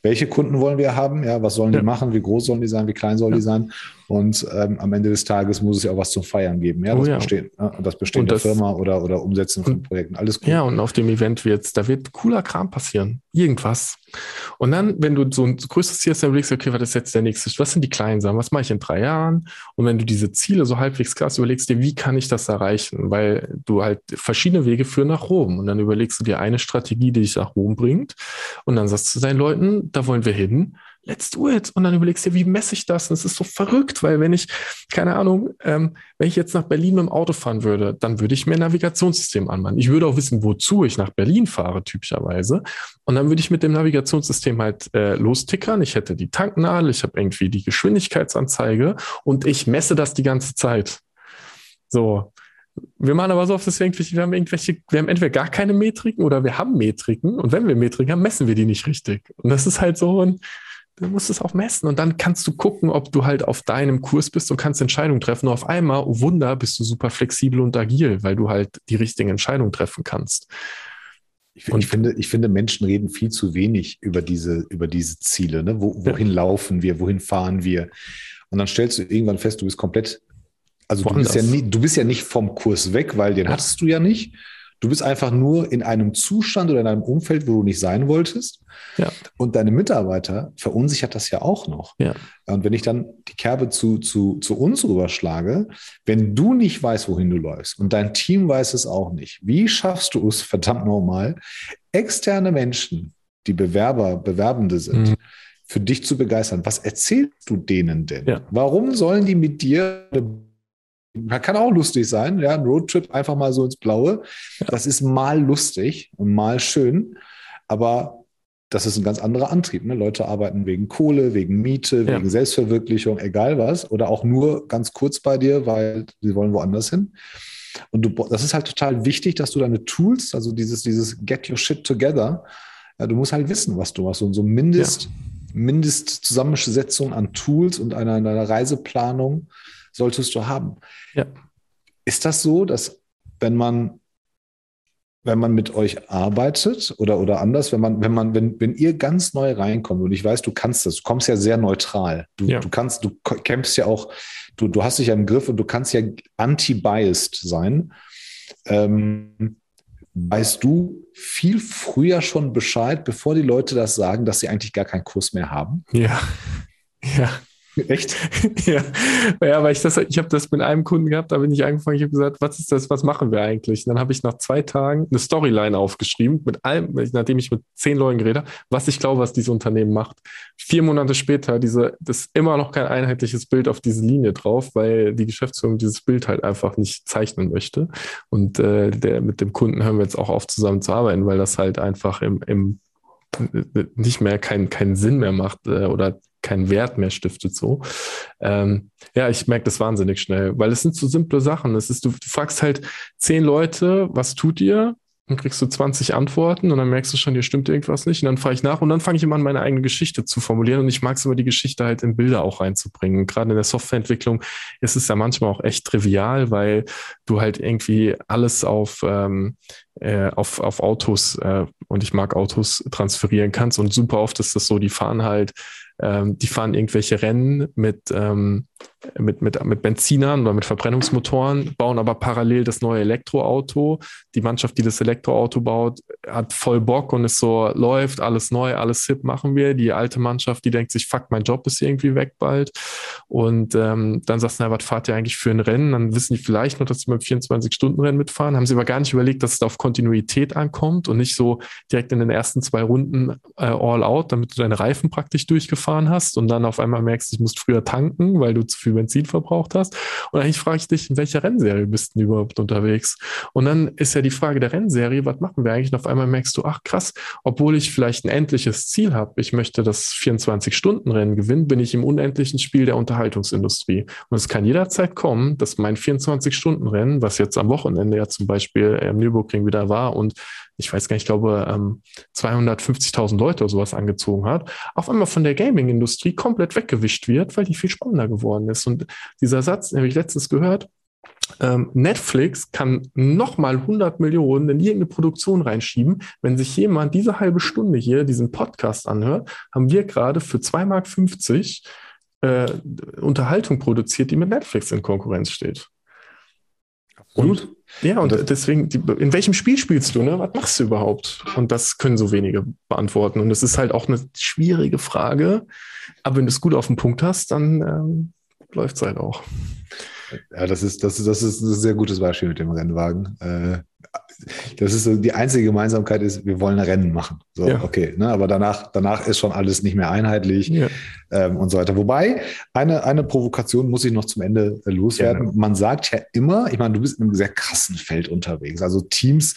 Welche Kunden wollen wir haben, ja, was sollen die machen, wie groß sollen die sein, wie klein sollen die sein und ähm, am Ende des Tages muss es ja auch was zum Feiern geben, ja, das oh, ja. Bestehen, ja, das Bestehen und der Firma oder, oder Umsetzen von Projekten, alles cool. Ja, und auf dem Event wird, da wird cooler Kram passieren, irgendwas. Und dann, wenn du so ein größeres Ziel hast, dann überlegst du, okay, was ist jetzt der nächste, was sind die kleinen Sachen, was mache ich in drei Jahren? Und wenn du diese Ziele so halbwegs krass überlegst dir, wie kann ich das erreichen? Weil du halt verschiedene Wege führen nach Rom und dann überlegst du dir eine Strategie, die dich nach Rom bringt und dann sagst du deinen Leuten, da wollen wir hin let's do it. Und dann überlegst du dir, wie messe ich das? Und es ist so verrückt, weil wenn ich, keine Ahnung, ähm, wenn ich jetzt nach Berlin mit dem Auto fahren würde, dann würde ich mir ein Navigationssystem anmachen. Ich würde auch wissen, wozu ich nach Berlin fahre, typischerweise. Und dann würde ich mit dem Navigationssystem halt äh, lostickern. Ich hätte die Tanknadel, ich habe irgendwie die Geschwindigkeitsanzeige und ich messe das die ganze Zeit. So, wir machen aber so oft, dass wir irgendwelche, wir haben irgendwelche, wir haben entweder gar keine Metriken oder wir haben Metriken und wenn wir Metriken haben, messen wir die nicht richtig. Und das ist halt so ein, du musst es auch messen und dann kannst du gucken, ob du halt auf deinem Kurs bist und kannst Entscheidungen treffen. Und auf einmal, oh Wunder, bist du super flexibel und agil, weil du halt die richtigen Entscheidungen treffen kannst. Ich, und, ich, finde, ich finde, Menschen reden viel zu wenig über diese, über diese Ziele. Ne? Wo, wohin ja. laufen wir? Wohin fahren wir? Und dann stellst du irgendwann fest, du bist komplett, also du bist, ja nie, du bist ja nicht vom Kurs weg, weil den ja. hattest du ja nicht. Du bist einfach nur in einem Zustand oder in einem Umfeld, wo du nicht sein wolltest. Ja. Und deine Mitarbeiter verunsichert das ja auch noch. Ja. Und wenn ich dann die Kerbe zu, zu, zu uns rüberschlage, wenn du nicht weißt, wohin du läufst und dein Team weiß es auch nicht, wie schaffst du es, verdammt normal, externe Menschen, die Bewerber, Bewerbende sind, mhm. für dich zu begeistern? Was erzählst du denen denn? Ja. Warum sollen die mit dir kann auch lustig sein, ja, ein Roadtrip einfach mal so ins Blaue. Das ist mal lustig und mal schön, aber das ist ein ganz anderer Antrieb. Ne? Leute arbeiten wegen Kohle, wegen Miete, ja. wegen Selbstverwirklichung, egal was, oder auch nur ganz kurz bei dir, weil sie wollen woanders hin. Und du, das ist halt total wichtig, dass du deine Tools, also dieses, dieses Get Your Shit Together, ja, du musst halt wissen, was du machst. Und so Mindest, ja. Mindestzusammensetzung an Tools und einer, einer Reiseplanung solltest du haben. Ja. Ist das so, dass wenn man wenn man mit euch arbeitet oder, oder anders, wenn man, wenn man, wenn, wenn ihr ganz neu reinkommt und ich weiß, du kannst das, du kommst ja sehr neutral. Du, ja. du kannst, du kämpfst ja auch, du, du hast dich ja im Griff und du kannst ja anti-biased sein. Ähm, weißt du viel früher schon Bescheid, bevor die Leute das sagen, dass sie eigentlich gar keinen Kurs mehr haben? Ja. <laughs> Ja. Echt? <laughs> ja. ja, weil ich das, ich habe das mit einem Kunden gehabt, da bin ich angefangen, ich habe gesagt, was ist das, was machen wir eigentlich? Und dann habe ich nach zwei Tagen eine Storyline aufgeschrieben, mit allem, nachdem ich mit zehn Leuten geredet habe, was ich glaube, was dieses Unternehmen macht. Vier Monate später, diese, das ist immer noch kein einheitliches Bild auf diese Linie drauf, weil die Geschäftsführung dieses Bild halt einfach nicht zeichnen möchte. Und äh, der, mit dem Kunden hören wir jetzt auch auf, zusammen zu arbeiten, weil das halt einfach im, im nicht mehr keinen keinen Sinn mehr macht äh, oder keinen Wert mehr stiftet so. Ähm, ja, ich merke das wahnsinnig schnell, weil es sind so simple Sachen. Es ist, du, du fragst halt zehn Leute, was tut ihr? Dann kriegst du 20 Antworten und dann merkst du schon, hier stimmt irgendwas nicht. Und dann fahre ich nach und dann fange ich immer an, meine eigene Geschichte zu formulieren. Und ich mag es immer, die Geschichte halt in Bilder auch reinzubringen. Gerade in der Softwareentwicklung ist es ja manchmal auch echt trivial, weil du halt irgendwie alles auf, ähm, äh, auf, auf Autos äh, und ich mag Autos transferieren kannst. Und super oft ist das so, die fahren halt ähm, die fahren irgendwelche Rennen mit, ähm, mit, mit, mit Benzinern oder mit Verbrennungsmotoren, bauen aber parallel das neue Elektroauto. Die Mannschaft, die das Elektroauto baut, hat voll Bock und es so läuft, alles neu, alles hip machen wir. Die alte Mannschaft, die denkt sich, fuck, mein Job ist irgendwie weg bald. Und ähm, dann sagst du, na, was fahrt ihr eigentlich für ein Rennen? Dann wissen die vielleicht noch, dass sie mit 24-Stunden-Rennen mitfahren, haben sie aber gar nicht überlegt, dass es auf Kontinuität ankommt und nicht so direkt in den ersten zwei Runden äh, all out, damit du deine Reifen praktisch durchgefahren hast und dann auf einmal merkst, ich muss früher tanken, weil du zu viel Benzin verbraucht hast. Und eigentlich frage ich dich, in welcher Rennserie bist du überhaupt unterwegs? Und dann ist ja die Frage der Rennserie, was machen wir eigentlich? Und auf einmal merkst du, ach krass, obwohl ich vielleicht ein endliches Ziel habe, ich möchte das 24-Stunden-Rennen gewinnen, bin ich im unendlichen Spiel der Unterhaltungsindustrie. Und es kann jederzeit kommen, dass mein 24-Stunden-Rennen, was jetzt am Wochenende ja zum Beispiel im Nürburgring wieder war und ich weiß gar nicht, ich glaube, ähm, 250.000 Leute oder sowas angezogen hat, auf einmal von der Gaming-Industrie komplett weggewischt wird, weil die viel spannender geworden ist. Und dieser Satz, den habe ich letztens gehört, ähm, Netflix kann nochmal 100 Millionen in irgendeine Produktion reinschieben. Wenn sich jemand diese halbe Stunde hier diesen Podcast anhört, haben wir gerade für 2,50 Mark äh, Unterhaltung produziert, die mit Netflix in Konkurrenz steht. Und, ja, und, und deswegen, in welchem Spiel spielst du, ne? Was machst du überhaupt? Und das können so wenige beantworten. Und das ist halt auch eine schwierige Frage. Aber wenn du es gut auf den Punkt hast, dann ähm, läuft es halt auch. Ja, das ist, das, ist, das ist ein sehr gutes Beispiel mit dem Rennwagen. Äh, das ist so, die einzige Gemeinsamkeit ist, wir wollen Rennen machen. So, ja. okay, ne, aber danach, danach ist schon alles nicht mehr einheitlich ja. ähm, und so weiter. Wobei, eine, eine Provokation muss ich noch zum Ende äh, loswerden. Ja, Man sagt ja immer, ich meine, du bist in einem sehr krassen Feld unterwegs. Also Teams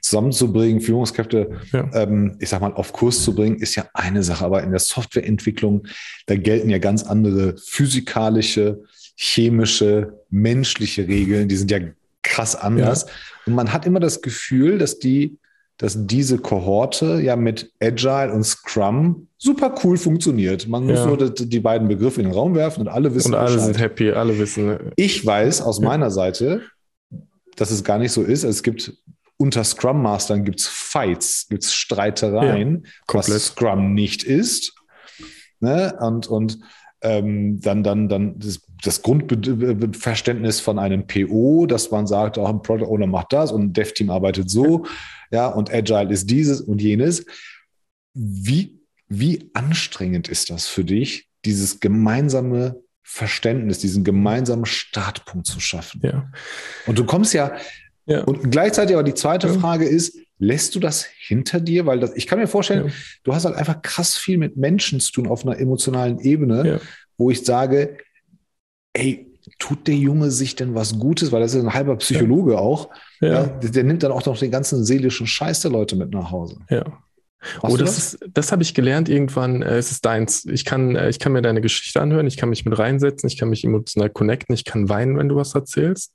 zusammenzubringen, Führungskräfte, ähm, ich sag mal, auf Kurs zu bringen, ist ja eine Sache. Aber in der Softwareentwicklung, da gelten ja ganz andere physikalische, chemische, menschliche Regeln. Die sind ja krass anders. Ja. Und man hat immer das Gefühl, dass die, dass diese Kohorte ja mit Agile und Scrum super cool funktioniert. Man muss ja. nur die, beiden Begriffe in den Raum werfen und alle wissen. Und alle Bescheid. sind happy, alle wissen. Ne? Ich weiß aus ja. meiner Seite, dass es gar nicht so ist. Es gibt unter Scrum Mastern gibt es Fights, gibt es Streitereien, was Scrum nicht ist. Ne? Und, und ähm, dann, dann, dann das, das, Grundverständnis von einem PO, dass man sagt, auch ein Product Owner macht das und ein Dev-Team arbeitet so, ja, und Agile ist dieses und jenes. Wie, wie anstrengend ist das für dich, dieses gemeinsame Verständnis, diesen gemeinsamen Startpunkt zu schaffen? Ja. Und du kommst ja, ja. und gleichzeitig aber die zweite ja. Frage ist, lässt du das hinter dir? Weil das, ich kann mir vorstellen, ja. du hast halt einfach krass viel mit Menschen zu tun auf einer emotionalen Ebene, ja. wo ich sage, ey, tut der Junge sich denn was Gutes? Weil das ist ein halber Psychologe ja. auch. Ja. ja. Der nimmt dann auch noch den ganzen seelischen Scheiß der Leute mit nach Hause. Ja. oh, das, das? das habe ich gelernt irgendwann. Äh, es ist deins. Ich kann, äh, ich kann mir deine Geschichte anhören, ich kann mich mit reinsetzen, ich kann mich emotional connecten, ich kann weinen, wenn du was erzählst.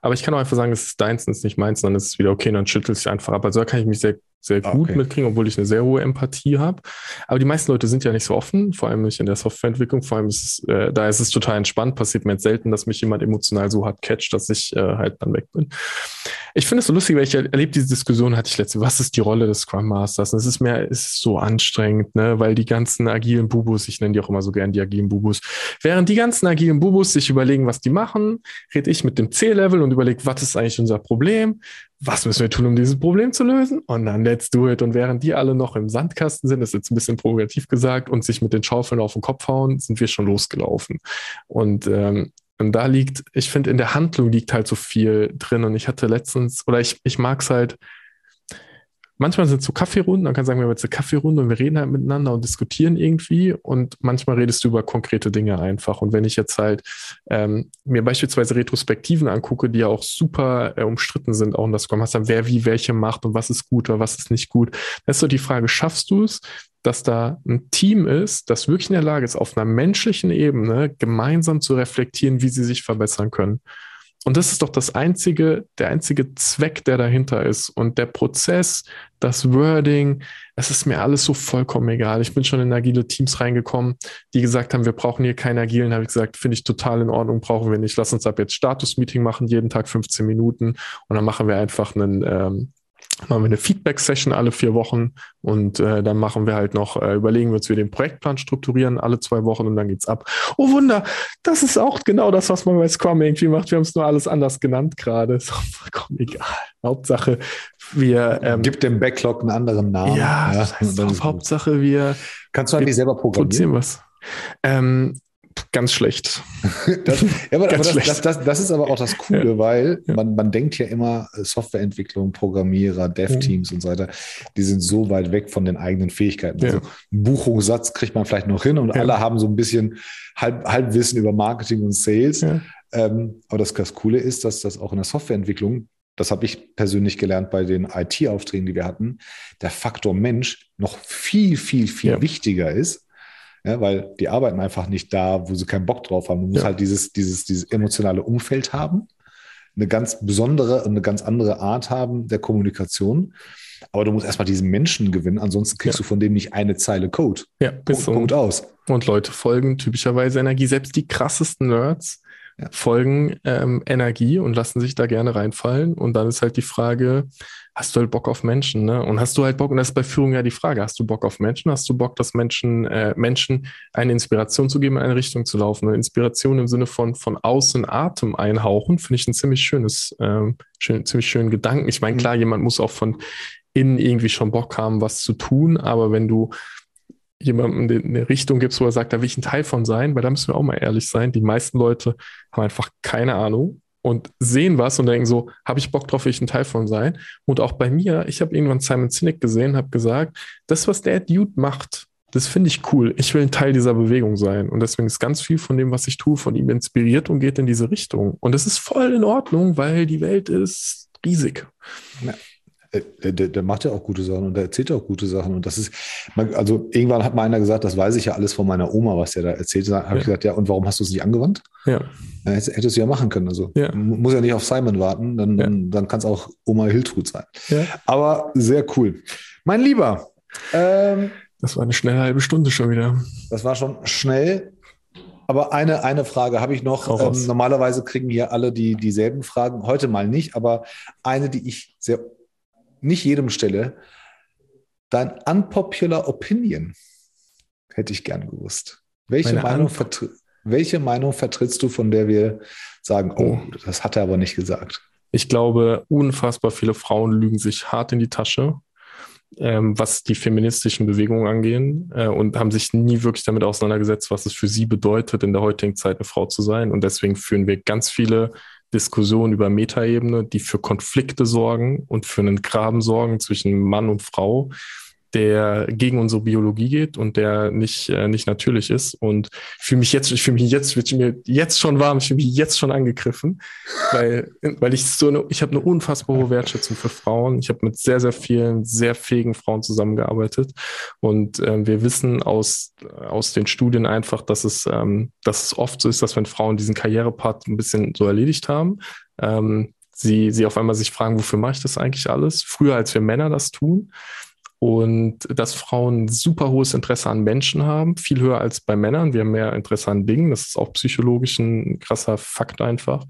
Aber ich kann auch einfach sagen, es ist deins und es ist nicht meins, dann ist es wieder okay, dann schüttelt es einfach ab. Also da kann ich mich sehr sehr ah, gut okay. mitkriegen, obwohl ich eine sehr hohe Empathie habe. Aber die meisten Leute sind ja nicht so offen, vor allem nicht in der Softwareentwicklung. Vor allem ist es, äh, da ist es total entspannt. Passiert mir jetzt selten, dass mich jemand emotional so hart catcht, dass ich äh, halt dann weg bin. Ich finde es so lustig, weil ich erlebe diese Diskussion, hatte ich letzte, was ist die Rolle des Scrum Masters? Und es ist mehr, es ist so anstrengend, ne, weil die ganzen agilen Bubus, ich nenne die auch immer so gern die agilen Bubus, während die ganzen agilen Bubus sich überlegen, was die machen, rede ich mit dem C-Level und überlege, was ist eigentlich unser Problem? Was müssen wir tun, um dieses Problem zu lösen? Und dann let's do it. Und während die alle noch im Sandkasten sind, das ist jetzt ein bisschen provokativ gesagt, und sich mit den Schaufeln auf den Kopf hauen, sind wir schon losgelaufen. Und, ähm, und da liegt, ich finde, in der Handlung liegt halt so viel drin. Und ich hatte letztens, oder ich, ich mag es halt, manchmal sind es so Kaffeerunden, dann kann sagen, wir haben jetzt eine Kaffeerunde und wir reden halt miteinander und diskutieren irgendwie und manchmal redest du über konkrete Dinge einfach. Und wenn ich jetzt halt ähm, mir beispielsweise Retrospektiven angucke, die ja auch super äh, umstritten sind, auch in das Scrum Master, wer wie welche macht und was ist gut oder was ist nicht gut, dann ist so die Frage, schaffst du es, dass da ein Team ist, das wirklich in der Lage ist, auf einer menschlichen Ebene gemeinsam zu reflektieren, wie sie sich verbessern können. Und das ist doch das einzige, der einzige Zweck, der dahinter ist. Und der Prozess, das Wording, es ist mir alles so vollkommen egal. Ich bin schon in agile Teams reingekommen, die gesagt haben, wir brauchen hier keinen agilen. Habe ich gesagt, finde ich total in Ordnung, brauchen wir nicht. Lass uns ab jetzt Status-Meeting machen, jeden Tag 15 Minuten. Und dann machen wir einfach einen, ähm, machen wir eine Feedback-Session alle vier Wochen und äh, dann machen wir halt noch, äh, überlegen wir uns, wie wir den Projektplan strukturieren, alle zwei Wochen und dann geht's ab. Oh Wunder, das ist auch genau das, was man bei Scrum irgendwie macht. Wir haben es nur alles anders genannt gerade. Ist auch vollkommen egal. Hauptsache, wir ähm, gibt dem Backlog einen anderen Namen. Ja, ja das Hauptsache wir. Kannst du eigentlich selber programmieren? was. Ähm, ganz schlecht. das, ja, aber, <laughs> ganz aber das, das, das, ist aber auch das Coole, ja. weil ja. Man, man denkt ja immer, äh, Softwareentwicklung, Programmierer, Dev-Teams und so weiter, die sind so weit weg von den eigenen Fähigkeiten. Also einen Buchungssatz kriegt man vielleicht noch hin und alle haben so ein bisschen Halb, Halbwissen über Marketing und Sales. Ähm, aber das, das Coole ist, dass das auch in der Softwareentwicklung das habe ich persönlich gelernt bei den IT-Aufträgen, die wir hatten, der Faktor Mensch noch viel, viel, viel ja. wichtiger ist ja, weil die arbeiten einfach nicht da, wo sie keinen Bock drauf haben. Du musst ja. halt dieses, dieses, dieses emotionale Umfeld haben, eine ganz besondere und eine ganz andere Art haben der Kommunikation. Aber du musst erstmal diesen Menschen gewinnen, ansonsten kriegst ja. du von dem nicht eine Zeile Code. Ja, Punkt, so. Punkt aus. Und Leute folgen typischerweise Energie. Selbst die krassesten Nerds ja. folgen ähm, Energie und lassen sich da gerne reinfallen. Und dann ist halt die Frage, hast du halt Bock auf Menschen, ne? Und hast du halt Bock, und das ist bei Führung ja die Frage, hast du Bock auf Menschen? Hast du Bock, dass Menschen, äh, Menschen eine Inspiration zu geben, in eine Richtung zu laufen? Eine Inspiration im Sinne von von außen Atem einhauchen, finde ich ein ziemlich schönes, ähm, schön, ziemlich schönen Gedanken. Ich meine, mhm. klar, jemand muss auch von innen irgendwie schon Bock haben, was zu tun, aber wenn du jemandem eine Richtung gibst, wo er sagt, da will ich ein Teil von sein, weil da müssen wir auch mal ehrlich sein, die meisten Leute haben einfach keine Ahnung und sehen was und denken so, habe ich Bock drauf, will ich ein Teil von sein. Und auch bei mir, ich habe irgendwann Simon Sinek gesehen, habe gesagt, das, was der Dude macht, das finde ich cool. Ich will ein Teil dieser Bewegung sein. Und deswegen ist ganz viel von dem, was ich tue, von ihm inspiriert und geht in diese Richtung. Und das ist voll in Ordnung, weil die Welt ist riesig. Ja. Äh, der, der, der, macht ja auch gute Sachen und der erzählt ja auch gute Sachen. Und das ist, also irgendwann hat mal einer gesagt, das weiß ich ja alles von meiner Oma, was der da erzählt. Da habe ja. ich gesagt, ja, und warum hast du es nicht angewandt? Ja. ja hättest du ja machen können. Also ja. muss ja nicht auf Simon warten, dann, ja. dann, dann kann es auch Oma Hiltrud sein. Ja. Aber sehr cool. Mein Lieber. Ähm, das war eine schnelle halbe Stunde schon wieder. Das war schon schnell. Aber eine, eine Frage habe ich noch. Ähm, normalerweise kriegen hier alle die, dieselben Fragen. Heute mal nicht, aber eine, die ich sehr nicht jedem stelle, dein unpopular Opinion hätte ich gern gewusst. Welche Meinung, welche Meinung vertrittst du, von der wir sagen, oh, das hat er aber nicht gesagt? Ich glaube, unfassbar viele Frauen lügen sich hart in die Tasche, ähm, was die feministischen Bewegungen angehen äh, und haben sich nie wirklich damit auseinandergesetzt, was es für sie bedeutet, in der heutigen Zeit eine Frau zu sein. Und deswegen führen wir ganz viele Diskussionen über Metaebene, die für Konflikte sorgen und für einen Graben sorgen zwischen Mann und Frau. Der gegen unsere Biologie geht und der nicht, äh, nicht natürlich ist. Und ich fühle mich jetzt, ich fühle mich jetzt, wird mir jetzt schon warm, ich fühle mich jetzt schon angegriffen, weil, weil ich so eine, ich habe eine unfassbar hohe Wertschätzung für Frauen. Ich habe mit sehr, sehr vielen, sehr fähigen Frauen zusammengearbeitet. Und äh, wir wissen aus, aus den Studien einfach, dass es, ähm, dass es oft so ist, dass wenn Frauen diesen Karrierepart ein bisschen so erledigt haben, ähm, sie, sie auf einmal sich fragen, wofür mache ich das eigentlich alles? Früher, als wir Männer das tun und dass Frauen super hohes Interesse an Menschen haben, viel höher als bei Männern. Wir haben mehr Interesse an Dingen. Das ist auch psychologisch ein krasser Fakt einfach.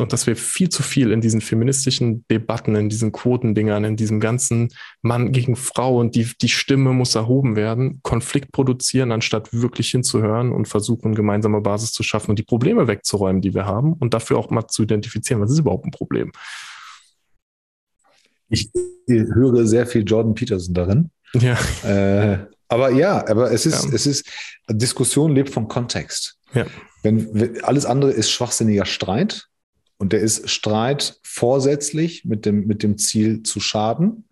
Und dass wir viel zu viel in diesen feministischen Debatten, in diesen Quotendingern, in diesem ganzen Mann gegen Frau und die, die Stimme muss erhoben werden, Konflikt produzieren, anstatt wirklich hinzuhören und versuchen, gemeinsame Basis zu schaffen und die Probleme wegzuräumen, die wir haben und dafür auch mal zu identifizieren, was ist überhaupt ein Problem. Ich höre sehr viel Jordan Peterson darin. Ja. Äh, aber ja, aber es ist, ja. es ist, Diskussion lebt vom Kontext. Ja. Wenn, wenn, alles andere ist schwachsinniger Streit und der ist Streit vorsätzlich mit dem, mit dem Ziel zu schaden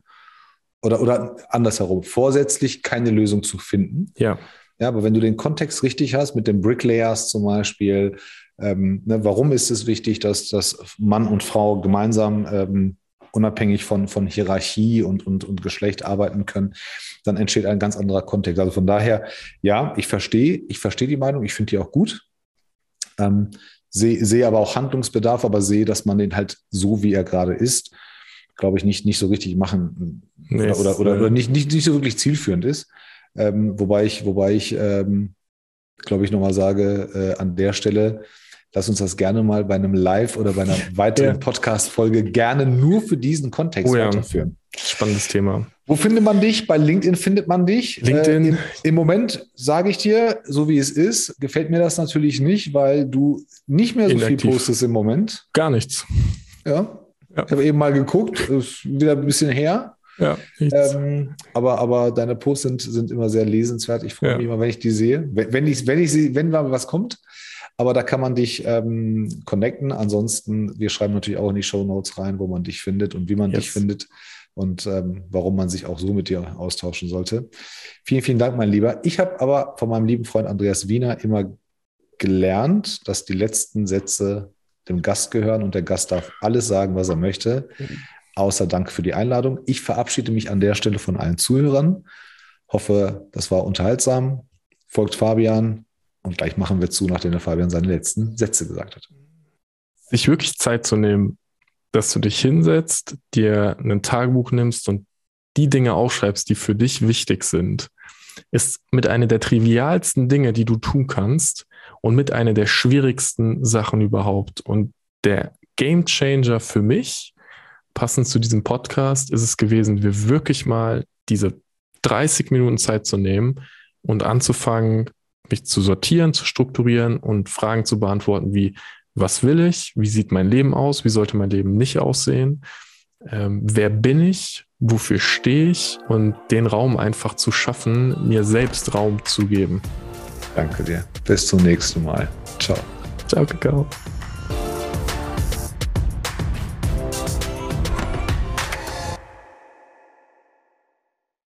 oder, oder andersherum, vorsätzlich keine Lösung zu finden. Ja. Ja, aber wenn du den Kontext richtig hast, mit den Bricklayers zum Beispiel, ähm, ne, warum ist es wichtig, dass, dass Mann und Frau gemeinsam ähm, unabhängig von, von Hierarchie und, und, und Geschlecht arbeiten können, dann entsteht ein ganz anderer Kontext. Also von daher, ja, ich verstehe, ich verstehe die Meinung, ich finde die auch gut. Ähm, sehe, sehe aber auch Handlungsbedarf, aber sehe, dass man den halt so, wie er gerade ist, glaube ich, nicht, nicht so richtig machen nee, oder, oder, oder, nicht, nicht, nicht so wirklich zielführend ist. Ähm, wobei ich, wobei ich, ähm, glaube ich, nochmal sage, äh, an der Stelle, lass uns das gerne mal bei einem Live oder bei einer <laughs> weiteren ja. Podcast-Folge gerne nur für diesen Kontext oh, ja. weiterführen. Spannendes Thema. Wo findet man dich? Bei LinkedIn findet man dich. LinkedIn. Äh, im, im, Moment sage ich dir, so wie es ist, gefällt mir das natürlich nicht, weil du nicht mehr so Inaktiv. viel postest im Moment. Gar nichts. Ja. ja. Ich habe eben mal geguckt, ist wieder ein bisschen her. Ja, ähm, aber, aber deine Posts sind, sind immer sehr lesenswert. Ich freue mich immer, wenn ich die sehe. Wenn, wenn ich, wenn ich sie, wenn mal was kommt, aber da kann man dich ähm, connecten. Ansonsten, wir schreiben natürlich auch in die Show Notes rein, wo man dich findet und wie man yes. dich findet und ähm, warum man sich auch so mit dir austauschen sollte. Vielen, vielen Dank, mein Lieber. Ich habe aber von meinem lieben Freund Andreas Wiener immer gelernt, dass die letzten Sätze dem Gast gehören und der Gast darf alles sagen, was er möchte. Außer Dank für die Einladung. Ich verabschiede mich an der Stelle von allen Zuhörern. Hoffe, das war unterhaltsam. Folgt Fabian, und gleich machen wir zu, nachdem der Fabian seine letzten Sätze gesagt hat. Sich wirklich Zeit zu nehmen, dass du dich hinsetzt, dir ein Tagebuch nimmst und die Dinge aufschreibst, die für dich wichtig sind, ist mit einer der trivialsten Dinge, die du tun kannst und mit einer der schwierigsten Sachen überhaupt. Und der Game Changer für mich, passend zu diesem Podcast, ist es gewesen, mir wirklich mal diese 30 Minuten Zeit zu nehmen und anzufangen, mich zu sortieren, zu strukturieren und Fragen zu beantworten wie, was will ich? Wie sieht mein Leben aus? Wie sollte mein Leben nicht aussehen? Ähm, wer bin ich? Wofür stehe ich? Und den Raum einfach zu schaffen, mir selbst Raum zu geben. Danke dir. Bis zum nächsten Mal. Ciao. Ciao, Kakao.